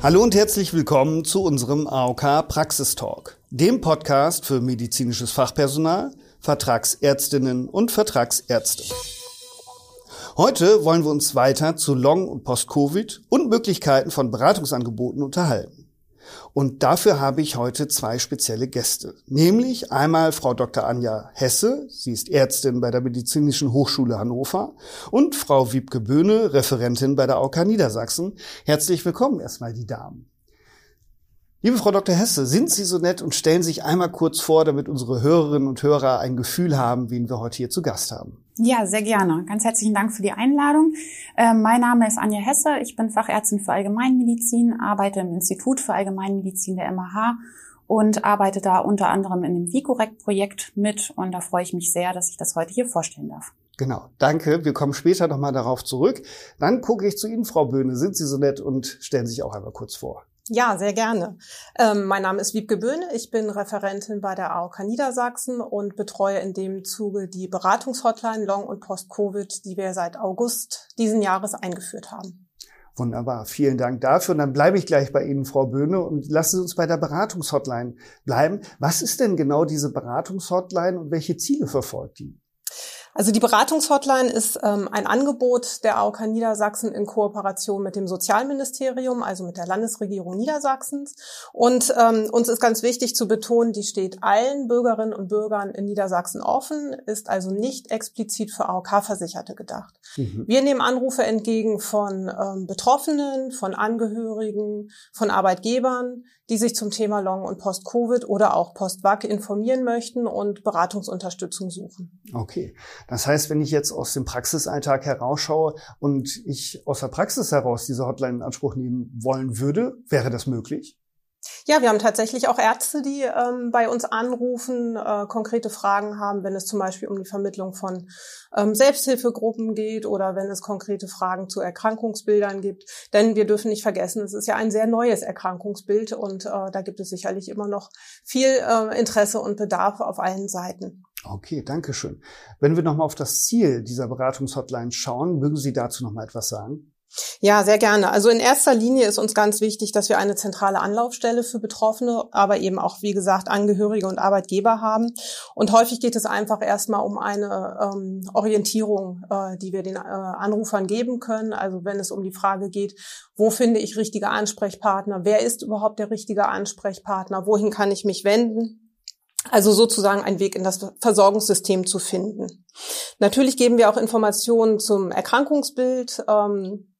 Hallo und herzlich willkommen zu unserem AOK Praxistalk, dem Podcast für medizinisches Fachpersonal, Vertragsärztinnen und Vertragsärzte. Heute wollen wir uns weiter zu Long- und Post-Covid und Möglichkeiten von Beratungsangeboten unterhalten. Und dafür habe ich heute zwei spezielle Gäste. Nämlich einmal Frau Dr. Anja Hesse, sie ist Ärztin bei der Medizinischen Hochschule Hannover, und Frau Wiebke Böhne, Referentin bei der AOK Niedersachsen. Herzlich willkommen erstmal die Damen. Liebe Frau Dr. Hesse, sind Sie so nett und stellen sich einmal kurz vor, damit unsere Hörerinnen und Hörer ein Gefühl haben, wen wir heute hier zu Gast haben. Ja, sehr gerne. Ganz herzlichen Dank für die Einladung. Äh, mein Name ist Anja Hesse. Ich bin Fachärztin für Allgemeinmedizin, arbeite im Institut für Allgemeinmedizin der MH und arbeite da unter anderem in dem Vicorect-Projekt mit. Und da freue ich mich sehr, dass ich das heute hier vorstellen darf. Genau, danke. Wir kommen später nochmal darauf zurück. Dann gucke ich zu Ihnen, Frau Böhne. Sind Sie so nett und stellen sich auch einmal kurz vor. Ja, sehr gerne. Ähm, mein Name ist Wiebke Böhne. Ich bin Referentin bei der AOK Niedersachsen und betreue in dem Zuge die Beratungshotline Long- und Post-Covid, die wir seit August diesen Jahres eingeführt haben. Wunderbar, vielen Dank dafür. Und dann bleibe ich gleich bei Ihnen, Frau Böhne, und lassen Sie uns bei der Beratungshotline bleiben. Was ist denn genau diese Beratungshotline und welche Ziele verfolgt die? Also die Beratungshotline ist ähm, ein Angebot der AOK Niedersachsen in Kooperation mit dem Sozialministerium, also mit der Landesregierung Niedersachsens. Und ähm, uns ist ganz wichtig zu betonen, die steht allen Bürgerinnen und Bürgern in Niedersachsen offen, ist also nicht explizit für AOK-Versicherte gedacht. Mhm. Wir nehmen Anrufe entgegen von ähm, Betroffenen, von Angehörigen, von Arbeitgebern, die sich zum Thema Long- und Post-Covid oder auch Post-Vac informieren möchten und Beratungsunterstützung suchen. Okay. Das heißt, wenn ich jetzt aus dem Praxisalltag herausschaue und ich aus der Praxis heraus diese Hotline in Anspruch nehmen wollen würde, wäre das möglich? Ja, wir haben tatsächlich auch Ärzte, die ähm, bei uns anrufen, äh, konkrete Fragen haben, wenn es zum Beispiel um die Vermittlung von ähm, Selbsthilfegruppen geht oder wenn es konkrete Fragen zu Erkrankungsbildern gibt. Denn wir dürfen nicht vergessen, es ist ja ein sehr neues Erkrankungsbild und äh, da gibt es sicherlich immer noch viel äh, Interesse und Bedarf auf allen Seiten. Okay, danke schön. Wenn wir nochmal auf das Ziel dieser Beratungshotline schauen, mögen Sie dazu nochmal etwas sagen? Ja, sehr gerne. Also in erster Linie ist uns ganz wichtig, dass wir eine zentrale Anlaufstelle für Betroffene, aber eben auch, wie gesagt, Angehörige und Arbeitgeber haben. Und häufig geht es einfach erstmal um eine ähm, Orientierung, äh, die wir den äh, Anrufern geben können. Also wenn es um die Frage geht, wo finde ich richtige Ansprechpartner? Wer ist überhaupt der richtige Ansprechpartner? Wohin kann ich mich wenden? Also sozusagen ein Weg in das Versorgungssystem zu finden. Natürlich geben wir auch Informationen zum Erkrankungsbild. Ähm,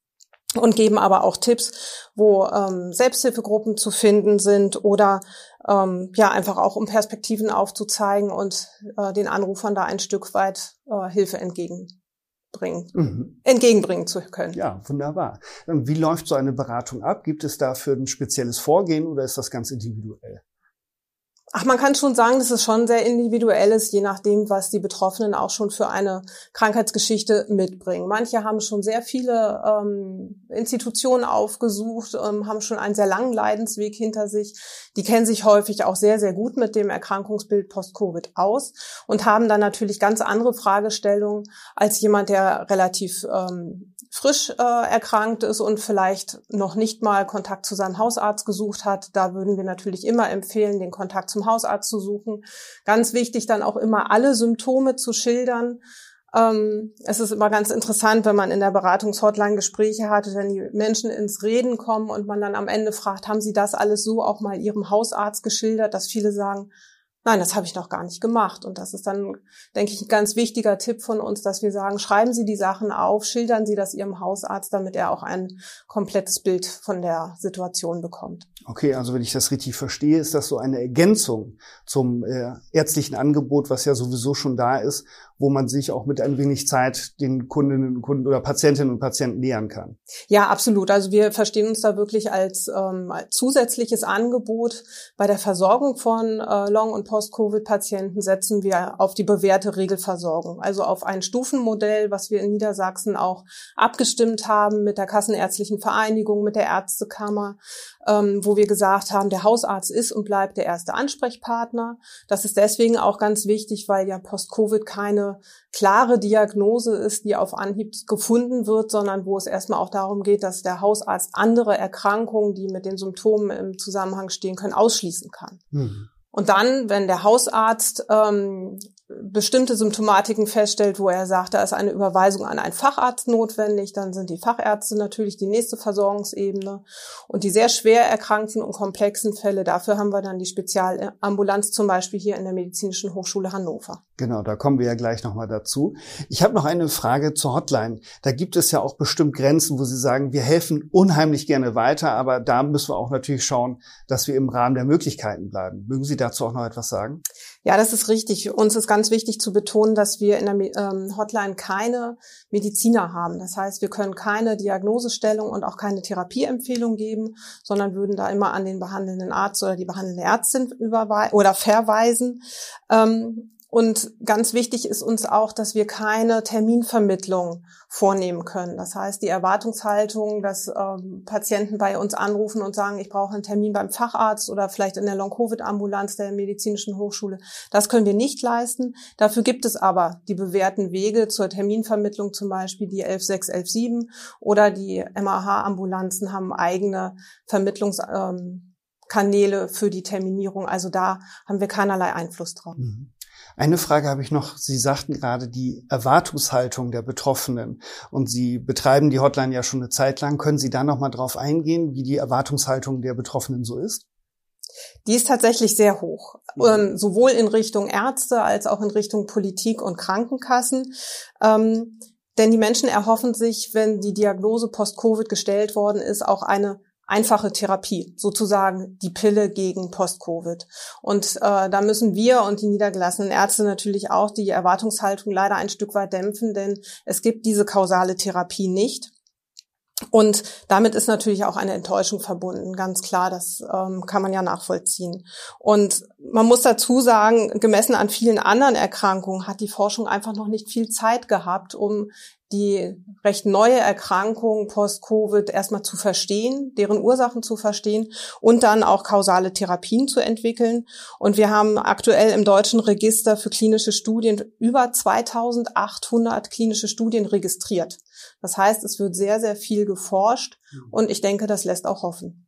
und geben aber auch Tipps, wo ähm, Selbsthilfegruppen zu finden sind oder ähm, ja einfach auch um Perspektiven aufzuzeigen und äh, den Anrufern da ein Stück weit äh, Hilfe entgegenbringen, mhm. entgegenbringen zu können. Ja, wunderbar. Wie läuft so eine Beratung ab? Gibt es dafür ein spezielles Vorgehen oder ist das ganz individuell? Ach, man kann schon sagen, dass es schon sehr individuell ist, je nachdem, was die Betroffenen auch schon für eine Krankheitsgeschichte mitbringen. Manche haben schon sehr viele ähm, Institutionen aufgesucht, ähm, haben schon einen sehr langen Leidensweg hinter sich. Die kennen sich häufig auch sehr, sehr gut mit dem Erkrankungsbild Post-Covid aus und haben dann natürlich ganz andere Fragestellungen als jemand, der relativ ähm, frisch äh, erkrankt ist und vielleicht noch nicht mal Kontakt zu seinem Hausarzt gesucht hat. Da würden wir natürlich immer empfehlen, den Kontakt zum Hausarzt zu suchen. Ganz wichtig dann auch immer alle Symptome zu schildern. Ähm, es ist immer ganz interessant, wenn man in der Beratungshotline Gespräche hatte, wenn die Menschen ins Reden kommen und man dann am Ende fragt, haben Sie das alles so auch mal Ihrem Hausarzt geschildert, dass viele sagen, Nein, das habe ich noch gar nicht gemacht. Und das ist dann, denke ich, ein ganz wichtiger Tipp von uns, dass wir sagen, schreiben Sie die Sachen auf, schildern Sie das Ihrem Hausarzt, damit er auch ein komplettes Bild von der Situation bekommt. Okay, also wenn ich das richtig verstehe, ist das so eine Ergänzung zum äh, ärztlichen Angebot, was ja sowieso schon da ist wo man sich auch mit ein wenig Zeit den Kundinnen und Kunden oder Patientinnen und Patienten nähern kann. Ja, absolut. Also wir verstehen uns da wirklich als, ähm, zusätzliches Angebot. Bei der Versorgung von äh, Long- und Post-Covid-Patienten setzen wir auf die bewährte Regelversorgung, also auf ein Stufenmodell, was wir in Niedersachsen auch abgestimmt haben mit der Kassenärztlichen Vereinigung, mit der Ärztekammer, ähm, wo wir gesagt haben, der Hausarzt ist und bleibt der erste Ansprechpartner. Das ist deswegen auch ganz wichtig, weil ja Post-Covid keine eine klare Diagnose ist, die auf Anhieb gefunden wird, sondern wo es erstmal auch darum geht, dass der Hausarzt andere Erkrankungen, die mit den Symptomen im Zusammenhang stehen können, ausschließen kann. Mhm. Und dann, wenn der Hausarzt ähm, bestimmte Symptomatiken feststellt, wo er sagt, da ist eine Überweisung an einen Facharzt notwendig, dann sind die Fachärzte natürlich die nächste Versorgungsebene. Und die sehr schwer erkrankten und komplexen Fälle, dafür haben wir dann die Spezialambulanz zum Beispiel hier in der Medizinischen Hochschule Hannover. Genau, da kommen wir ja gleich nochmal dazu. Ich habe noch eine Frage zur Hotline. Da gibt es ja auch bestimmt Grenzen, wo Sie sagen, wir helfen unheimlich gerne weiter, aber da müssen wir auch natürlich schauen, dass wir im Rahmen der Möglichkeiten bleiben. Mögen Sie dazu auch noch etwas sagen? Ja, das ist richtig. Uns ist ganz wichtig zu betonen, dass wir in der ähm, Hotline keine Mediziner haben. Das heißt, wir können keine Diagnosestellung und auch keine Therapieempfehlung geben, sondern würden da immer an den behandelnden Arzt oder die behandelnde Ärztin überweisen oder verweisen. Ähm, und ganz wichtig ist uns auch, dass wir keine Terminvermittlung vornehmen können. Das heißt, die Erwartungshaltung, dass ähm, Patienten bei uns anrufen und sagen, ich brauche einen Termin beim Facharzt oder vielleicht in der Long-Covid-Ambulanz der medizinischen Hochschule, das können wir nicht leisten. Dafür gibt es aber die bewährten Wege zur Terminvermittlung, zum Beispiel die 116, 117 oder die MAH-Ambulanzen haben eigene Vermittlungskanäle ähm, für die Terminierung. Also da haben wir keinerlei Einfluss drauf. Mhm. Eine Frage habe ich noch. Sie sagten gerade die Erwartungshaltung der Betroffenen und Sie betreiben die Hotline ja schon eine Zeit lang. Können Sie da noch mal drauf eingehen, wie die Erwartungshaltung der Betroffenen so ist? Die ist tatsächlich sehr hoch, mhm. ähm, sowohl in Richtung Ärzte als auch in Richtung Politik und Krankenkassen. Ähm, denn die Menschen erhoffen sich, wenn die Diagnose Post-Covid gestellt worden ist, auch eine einfache Therapie, sozusagen die Pille gegen Post-Covid. Und äh, da müssen wir und die niedergelassenen Ärzte natürlich auch die Erwartungshaltung leider ein Stück weit dämpfen, denn es gibt diese kausale Therapie nicht. Und damit ist natürlich auch eine Enttäuschung verbunden, ganz klar, das ähm, kann man ja nachvollziehen. Und man muss dazu sagen, gemessen an vielen anderen Erkrankungen hat die Forschung einfach noch nicht viel Zeit gehabt, um die recht neue Erkrankung post-Covid erstmal zu verstehen, deren Ursachen zu verstehen und dann auch kausale Therapien zu entwickeln. Und wir haben aktuell im deutschen Register für klinische Studien über 2800 klinische Studien registriert. Das heißt, es wird sehr, sehr viel geforscht mhm. und ich denke, das lässt auch hoffen.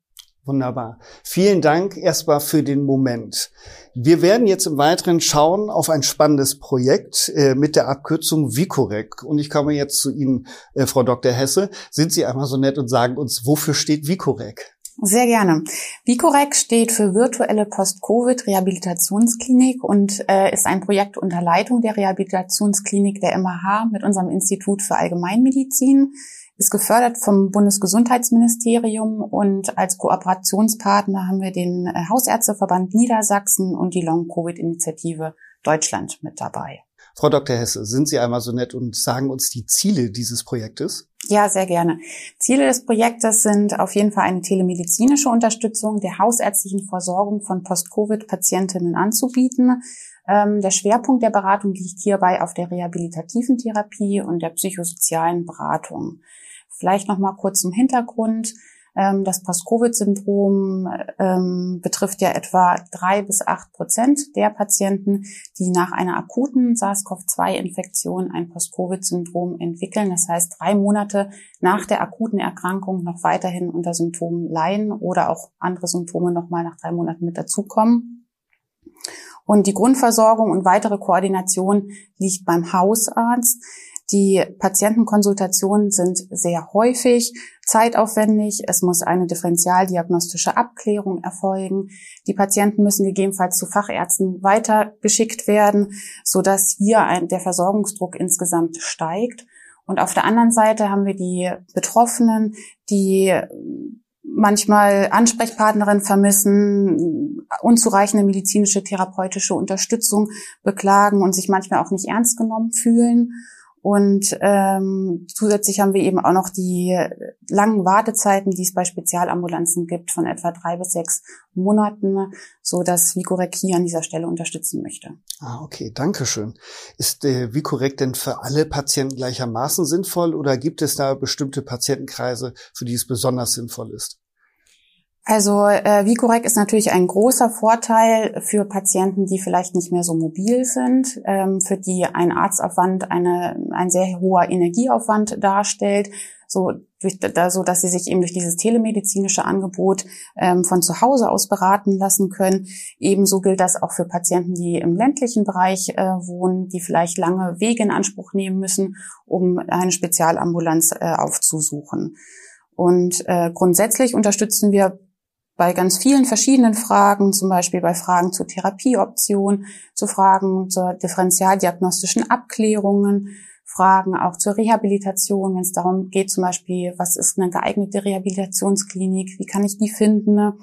Wunderbar. Vielen Dank erstmal für den Moment. Wir werden jetzt im Weiteren schauen auf ein spannendes Projekt äh, mit der Abkürzung Vicorec. Und ich komme jetzt zu Ihnen, äh, Frau Dr. Hesse. Sind Sie einmal so nett und sagen uns, wofür steht Vicorec? Sehr gerne. Vicorec steht für virtuelle Post-Covid-Rehabilitationsklinik und äh, ist ein Projekt unter Leitung der Rehabilitationsklinik der MAH mit unserem Institut für Allgemeinmedizin ist gefördert vom Bundesgesundheitsministerium und als Kooperationspartner haben wir den äh, Hausärzteverband Niedersachsen und die Long-Covid-Initiative Deutschland mit dabei. Frau Dr. Hesse, sind Sie einmal so nett und sagen uns die Ziele dieses Projektes? Ja, sehr gerne. Ziele des Projektes sind auf jeden Fall eine telemedizinische Unterstützung der hausärztlichen Versorgung von Post-Covid-Patientinnen anzubieten. Ähm, der Schwerpunkt der Beratung liegt hierbei auf der rehabilitativen Therapie und der psychosozialen Beratung. Vielleicht noch mal kurz zum Hintergrund. Ähm, das Post-Covid-Syndrom ähm, betrifft ja etwa drei bis acht Prozent der Patienten, die nach einer akuten SARS-CoV-2-Infektion ein Post-Covid-Syndrom entwickeln. Das heißt, drei Monate nach der akuten Erkrankung noch weiterhin unter Symptomen leiden oder auch andere Symptome noch mal nach drei Monaten mit dazukommen. Und die Grundversorgung und weitere Koordination liegt beim Hausarzt. Die Patientenkonsultationen sind sehr häufig, zeitaufwendig. Es muss eine differentialdiagnostische Abklärung erfolgen. Die Patienten müssen gegebenenfalls zu Fachärzten weitergeschickt werden, sodass hier ein, der Versorgungsdruck insgesamt steigt. Und auf der anderen Seite haben wir die Betroffenen, die manchmal Ansprechpartnerin vermissen, unzureichende medizinische therapeutische Unterstützung beklagen und sich manchmal auch nicht ernst genommen fühlen. Und ähm, zusätzlich haben wir eben auch noch die langen Wartezeiten, die es bei Spezialambulanzen gibt, von etwa drei bis sechs Monaten, so dass Vicorec hier an dieser Stelle unterstützen möchte. Ah, okay, danke schön. Ist äh, Vicorec denn für alle Patienten gleichermaßen sinnvoll oder gibt es da bestimmte Patientenkreise, für die es besonders sinnvoll ist? Also äh, Vicorec ist natürlich ein großer Vorteil für Patienten, die vielleicht nicht mehr so mobil sind, ähm, für die ein Arztaufwand eine, ein sehr hoher Energieaufwand darstellt, so, durch, da, so dass sie sich eben durch dieses telemedizinische Angebot ähm, von zu Hause aus beraten lassen können. Ebenso gilt das auch für Patienten, die im ländlichen Bereich äh, wohnen, die vielleicht lange Wege in Anspruch nehmen müssen, um eine Spezialambulanz äh, aufzusuchen. Und äh, grundsätzlich unterstützen wir bei ganz vielen verschiedenen Fragen, zum Beispiel bei Fragen zur Therapieoption, zu Fragen zur differentialdiagnostischen Abklärungen, Fragen auch zur Rehabilitation, wenn es darum geht, zum Beispiel, was ist eine geeignete Rehabilitationsklinik, wie kann ich die finden,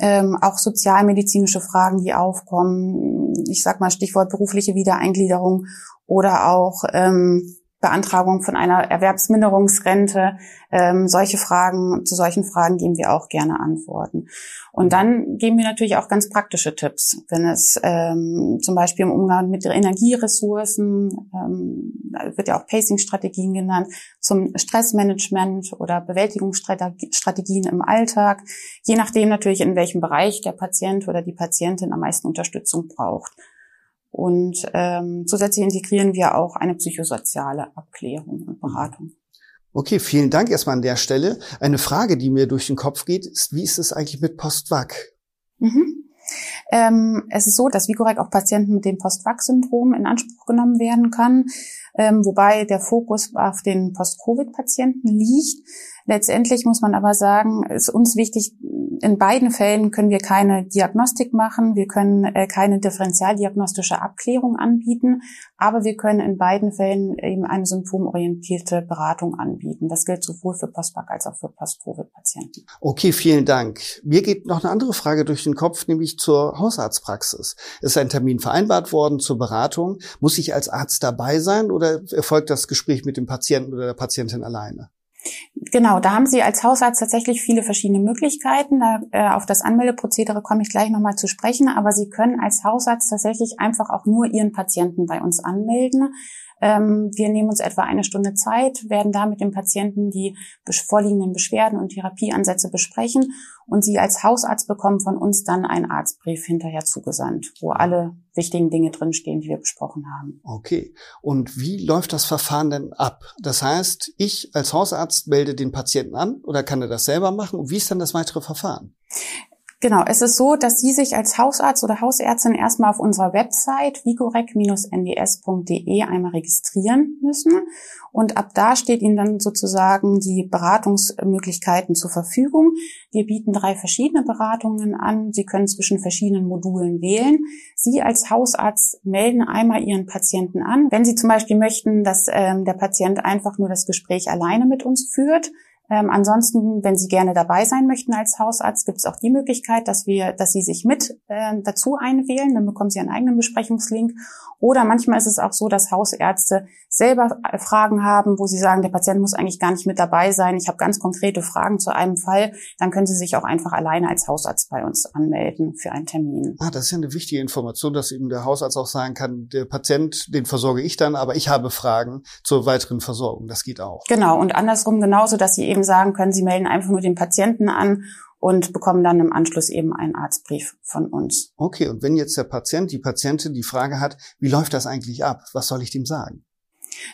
ähm, auch sozialmedizinische Fragen, die aufkommen, ich sag mal Stichwort berufliche Wiedereingliederung oder auch ähm, Beantragung von einer Erwerbsminderungsrente. Ähm, solche Fragen, zu solchen Fragen geben wir auch gerne Antworten. Und dann geben wir natürlich auch ganz praktische Tipps, wenn es ähm, zum Beispiel im Umgang mit Energieressourcen, ähm, wird ja auch Pacing-Strategien genannt, zum Stressmanagement oder Bewältigungsstrategien im Alltag, je nachdem natürlich, in welchem Bereich der Patient oder die Patientin am meisten Unterstützung braucht. Und ähm, zusätzlich integrieren wir auch eine psychosoziale Abklärung und Beratung. Okay, vielen Dank erstmal an der Stelle. Eine Frage, die mir durch den Kopf geht, ist, wie ist es eigentlich mit Postvac? Mhm. Ähm, es ist so, dass Vigorec auch Patienten mit dem Post-Vac-Syndrom in Anspruch genommen werden kann, ähm, wobei der Fokus auf den Post-Covid-Patienten liegt. Letztendlich muss man aber sagen, ist uns wichtig, in beiden Fällen können wir keine Diagnostik machen, wir können äh, keine differentialdiagnostische Abklärung anbieten, aber wir können in beiden Fällen eben eine symptomorientierte Beratung anbieten. Das gilt sowohl für Postback als auch für Post-Covid-Patienten. Okay, vielen Dank. Mir geht noch eine andere Frage durch den Kopf, nämlich zur Hausarztpraxis. Ist ein Termin vereinbart worden zur Beratung? Muss ich als Arzt dabei sein oder erfolgt das Gespräch mit dem Patienten oder der Patientin alleine? Genau, da haben Sie als Hausarzt tatsächlich viele verschiedene Möglichkeiten. Da, äh, auf das Anmeldeprozedere komme ich gleich nochmal zu sprechen, aber Sie können als Hausarzt tatsächlich einfach auch nur Ihren Patienten bei uns anmelden. Ähm, wir nehmen uns etwa eine Stunde Zeit, werden da mit dem Patienten die vorliegenden Beschwerden und Therapieansätze besprechen und Sie als Hausarzt bekommen von uns dann einen Arztbrief hinterher zugesandt, wo alle wichtigen Dinge drinstehen, die wir besprochen haben. Okay. Und wie läuft das Verfahren denn ab? Das heißt, ich als Hausarzt melde den Patienten an oder kann er das selber machen? Und wie ist dann das weitere Verfahren? Genau, es ist so, dass Sie sich als Hausarzt oder Hausärztin erstmal auf unserer Website vigorec-nds.de einmal registrieren müssen und ab da steht Ihnen dann sozusagen die Beratungsmöglichkeiten zur Verfügung. Wir bieten drei verschiedene Beratungen an. Sie können zwischen verschiedenen Modulen wählen. Sie als Hausarzt melden einmal Ihren Patienten an. Wenn Sie zum Beispiel möchten, dass ähm, der Patient einfach nur das Gespräch alleine mit uns führt, ähm, ansonsten, wenn Sie gerne dabei sein möchten als Hausarzt, gibt es auch die Möglichkeit, dass wir, dass Sie sich mit äh, dazu einwählen. Dann bekommen Sie einen eigenen Besprechungslink. Oder manchmal ist es auch so, dass Hausärzte selber äh, Fragen haben, wo sie sagen, der Patient muss eigentlich gar nicht mit dabei sein. Ich habe ganz konkrete Fragen zu einem Fall. Dann können Sie sich auch einfach alleine als Hausarzt bei uns anmelden für einen Termin. Ah, das ist ja eine wichtige Information, dass eben der Hausarzt auch sagen kann, der Patient, den versorge ich dann, aber ich habe Fragen zur weiteren Versorgung. Das geht auch. Genau. Und andersrum genauso, dass Sie eben sagen können, sie melden einfach nur den Patienten an und bekommen dann im Anschluss eben einen Arztbrief von uns. Okay, und wenn jetzt der Patient, die Patientin die Frage hat, wie läuft das eigentlich ab? Was soll ich dem sagen?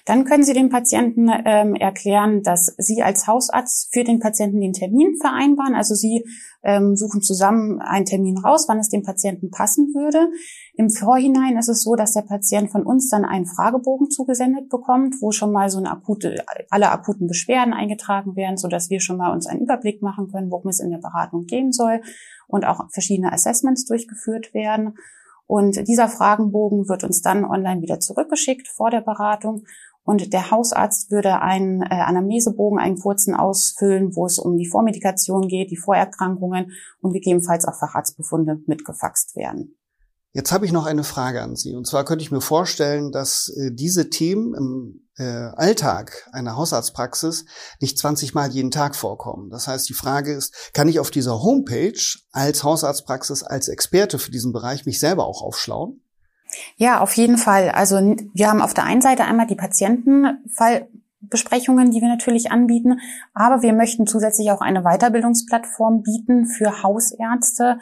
Dann können Sie dem Patienten ähm, erklären, dass Sie als Hausarzt für den Patienten den Termin vereinbaren. Also Sie ähm, suchen zusammen einen Termin raus, wann es dem Patienten passen würde. Im Vorhinein ist es so, dass der Patient von uns dann einen Fragebogen zugesendet bekommt, wo schon mal so eine akute, alle akuten Beschwerden eingetragen werden, so dass wir schon mal uns einen Überblick machen können, worum es in der Beratung gehen soll und auch verschiedene Assessments durchgeführt werden. Und dieser Fragenbogen wird uns dann online wieder zurückgeschickt vor der Beratung. Und der Hausarzt würde einen äh, Anamnesebogen, einen kurzen ausfüllen, wo es um die Vormedikation geht, die Vorerkrankungen und gegebenenfalls auch Facharztbefunde mitgefaxt werden. Jetzt habe ich noch eine Frage an Sie. Und zwar könnte ich mir vorstellen, dass äh, diese Themen im äh, Alltag einer Hausarztpraxis nicht 20 Mal jeden Tag vorkommen. Das heißt, die Frage ist, kann ich auf dieser Homepage als Hausarztpraxis, als Experte für diesen Bereich mich selber auch aufschlauen? Ja, auf jeden Fall. Also wir haben auf der einen Seite einmal die Patientenfall Besprechungen, die wir natürlich anbieten. Aber wir möchten zusätzlich auch eine Weiterbildungsplattform bieten für Hausärzte,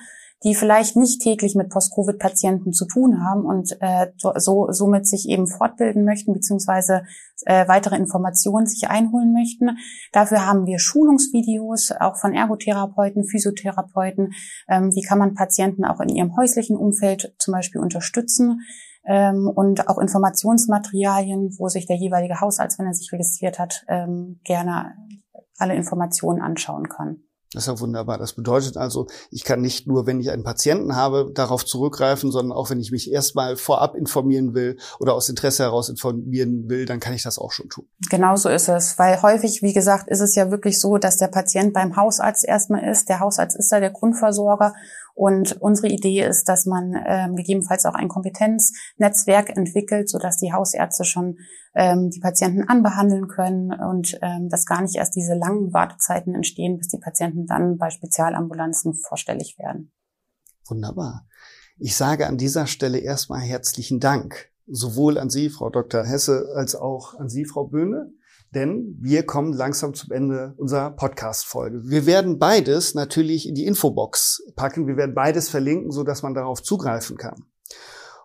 die vielleicht nicht täglich mit Post-Covid-Patienten zu tun haben und äh, so, somit sich eben fortbilden möchten beziehungsweise äh, weitere Informationen sich einholen möchten. Dafür haben wir Schulungsvideos auch von Ergotherapeuten, Physiotherapeuten. Ähm, wie kann man Patienten auch in ihrem häuslichen Umfeld zum Beispiel unterstützen? Ähm, und auch Informationsmaterialien, wo sich der jeweilige Hausarzt, wenn er sich registriert hat, ähm, gerne alle Informationen anschauen kann. Das ist ja wunderbar. Das bedeutet also, ich kann nicht nur, wenn ich einen Patienten habe, darauf zurückgreifen, sondern auch wenn ich mich erstmal vorab informieren will oder aus Interesse heraus informieren will, dann kann ich das auch schon tun. Genau so ist es, weil häufig, wie gesagt, ist es ja wirklich so, dass der Patient beim Hausarzt erstmal ist. Der Hausarzt ist da der Grundversorger und unsere Idee ist, dass man ähm, gegebenenfalls auch ein Kompetenznetzwerk entwickelt, sodass die Hausärzte schon ähm, die Patienten anbehandeln können und ähm, dass gar nicht erst diese langen Wartezeiten entstehen, bis die Patienten dann bei Spezialambulanzen vorstellig werden. Wunderbar. Ich sage an dieser Stelle erstmal herzlichen Dank, sowohl an Sie, Frau Dr. Hesse, als auch an Sie, Frau Böhne denn wir kommen langsam zum Ende unserer Podcast-Folge. Wir werden beides natürlich in die Infobox packen. Wir werden beides verlinken, so dass man darauf zugreifen kann.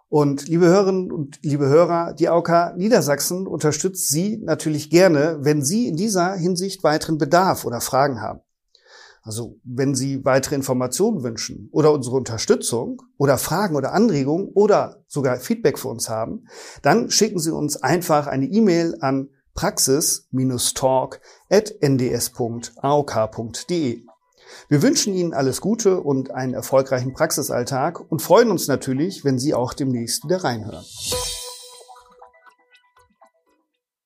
Und liebe Hörerinnen und liebe Hörer, die AOK Niedersachsen unterstützt Sie natürlich gerne, wenn Sie in dieser Hinsicht weiteren Bedarf oder Fragen haben. Also wenn Sie weitere Informationen wünschen oder unsere Unterstützung oder Fragen oder Anregungen oder sogar Feedback für uns haben, dann schicken Sie uns einfach eine E-Mail an praxis-talk.nds.aok.de. Wir wünschen Ihnen alles Gute und einen erfolgreichen Praxisalltag und freuen uns natürlich, wenn Sie auch demnächst wieder reinhören.